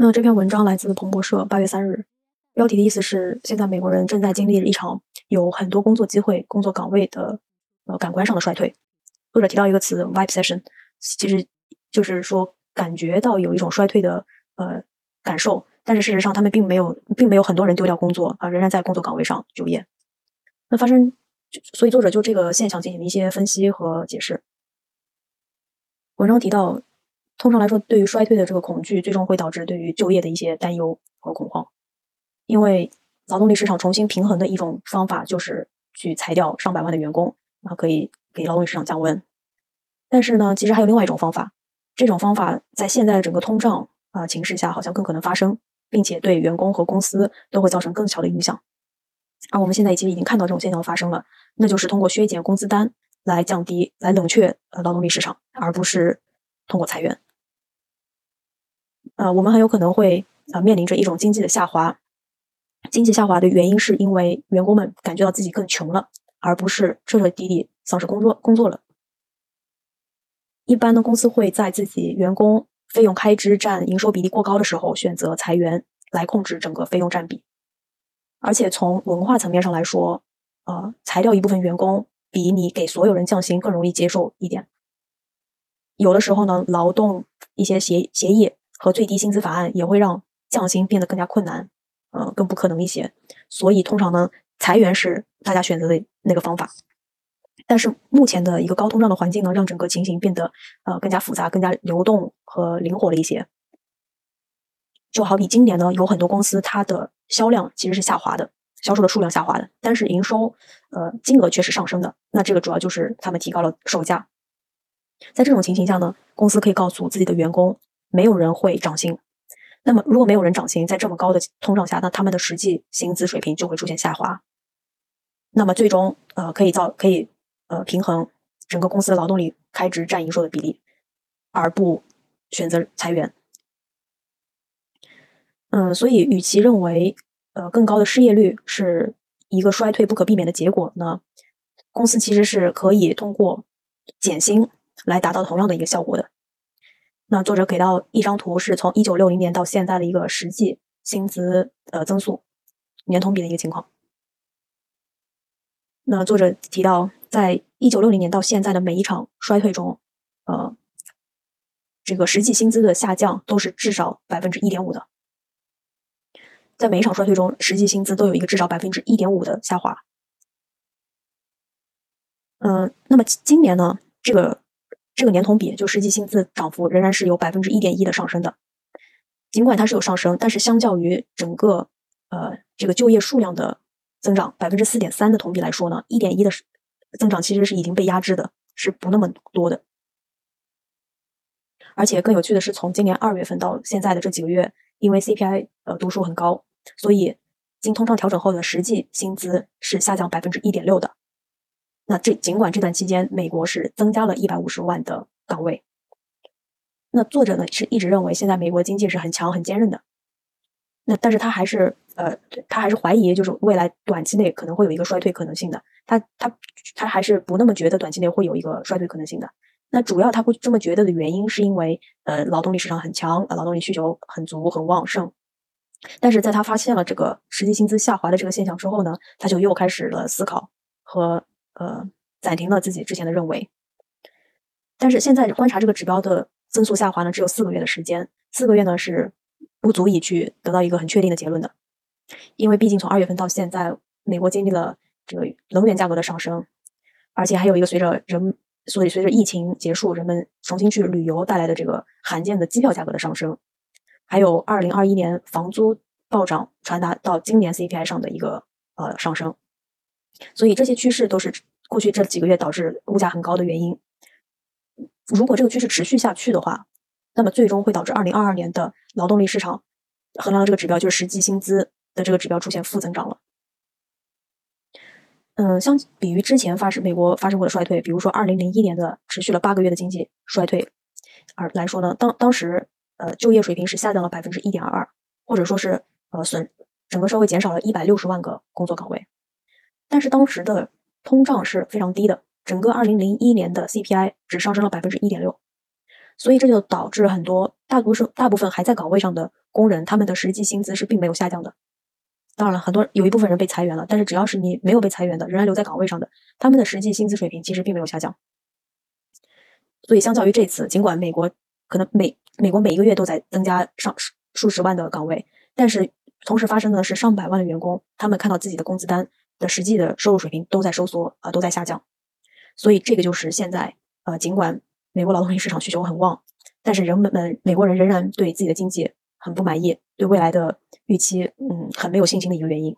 那这篇文章来自彭博社八月三日，标题的意思是：现在美国人正在经历一场有很多工作机会、工作岗位的呃感官上的衰退。作者提到一个词 “vibesession”，其实就是说感觉到有一种衰退的呃感受，但是事实上他们并没有，并没有很多人丢掉工作啊，仍然在工作岗位上就业。那发生，所以作者就这个现象进行了一些分析和解释。文章提到。通常来说，对于衰退的这个恐惧，最终会导致对于就业的一些担忧和恐慌。因为劳动力市场重新平衡的一种方法，就是去裁掉上百万的员工，然后可以给劳动力市场降温。但是呢，其实还有另外一种方法，这种方法在现在的整个通胀啊形势下，好像更可能发生，并且对员工和公司都会造成更小的影响。而我们现在其实已经看到这种现象发生了，那就是通过削减工资单来降低、来冷却呃劳动力市场，而不是通过裁员。呃，我们很有可能会呃面临着一种经济的下滑。经济下滑的原因是因为员工们感觉到自己更穷了，而不是彻彻底底丧失工作工作了。一般呢，公司会在自己员工费用开支占营收比例过高的时候选择裁员来控制整个费用占比。而且从文化层面上来说，呃，裁掉一部分员工比你给所有人降薪更容易接受一点。有的时候呢，劳动一些协协议。和最低薪资法案也会让降薪变得更加困难，呃，更不可能一些。所以通常呢，裁员是大家选择的那个方法。但是目前的一个高通胀的环境呢，让整个情形变得呃更加复杂、更加流动和灵活了一些。就好比今年呢，有很多公司它的销量其实是下滑的，销售的数量下滑的，但是营收呃金额却是上升的。那这个主要就是他们提高了售价。在这种情形下呢，公司可以告诉自己的员工。没有人会涨薪，那么如果没有人涨薪，在这么高的通胀下，那他们的实际薪资水平就会出现下滑。那么最终，呃，可以造可以呃平衡整个公司的劳动力开支占营收的比例，而不选择裁员。嗯，所以与其认为呃更高的失业率是一个衰退不可避免的结果呢，公司其实是可以通过减薪来达到同样的一个效果的。那作者给到一张图，是从一九六零年到现在的一个实际薪资呃增速年同比的一个情况。那作者提到，在一九六零年到现在的每一场衰退中，呃，这个实际薪资的下降都是至少百分之一点五的。在每一场衰退中，实际薪资都有一个至少百分之一点五的下滑。嗯，那么今年呢，这个。这个年同比，就实际薪资涨幅仍然是有百分之一点一的上升的。尽管它是有上升，但是相较于整个呃这个就业数量的增长百分之四点三的同比来说呢，一点一的增长其实是已经被压制的，是不那么多的。而且更有趣的是，从今年二月份到现在的这几个月，因为 CPI 呃读数很高，所以经通胀调整后的实际薪资是下降百分之一点六的。那这尽管这段期间，美国是增加了一百五十万的岗位，那作者呢是一直认为现在美国经济是很强很坚韧的。那但是他还是呃，他还是怀疑，就是未来短期内可能会有一个衰退可能性的。他他他还是不那么觉得短期内会有一个衰退可能性的。那主要他会这么觉得的原因，是因为呃劳动力市场很强，劳动力需求很足很旺盛。但是在他发现了这个实际薪资下滑的这个现象之后呢，他就又开始了思考和。呃，暂停了自己之前的认为，但是现在观察这个指标的增速下滑呢，只有四个月的时间，四个月呢是不足以去得到一个很确定的结论的，因为毕竟从二月份到现在，美国经历了这个能源价格的上升，而且还有一个随着人，所以随着疫情结束，人们重新去旅游带来的这个罕见的机票价格的上升，还有二零二一年房租暴涨传达到今年 CPI 上的一个呃上升。所以这些趋势都是过去这几个月导致物价很高的原因。如果这个趋势持续下去的话，那么最终会导致二零二二年的劳动力市场衡量的这个指标，就是实际薪资的这个指标出现负增长了。嗯，相比于之前发生美国发生过的衰退，比如说二零零一年的持续了八个月的经济衰退而来说呢，当当时呃就业水平是下降了百分之一点二，或者说是呃损整个社会减少了一百六十万个工作岗位。但是当时的通胀是非常低的，整个二零零一年的 CPI 只上升了百分之一点六，所以这就导致很多大多数大部分还在岗位上的工人，他们的实际薪资是并没有下降的。当然了，很多有一部分人被裁员了，但是只要是你没有被裁员的，仍然留在岗位上的，他们的实际薪资水平其实并没有下降。所以相较于这次，尽管美国可能每美国每一个月都在增加上数十万的岗位，但是同时发生的是上百万的员工，他们看到自己的工资单的实际的收入水平都在收缩啊，都在下降。所以这个就是现在呃，尽管美国劳动力市场需求很旺，但是人们们美国人仍然对自己的经济很不满意，对未来的预期嗯很没有信心的一个原因。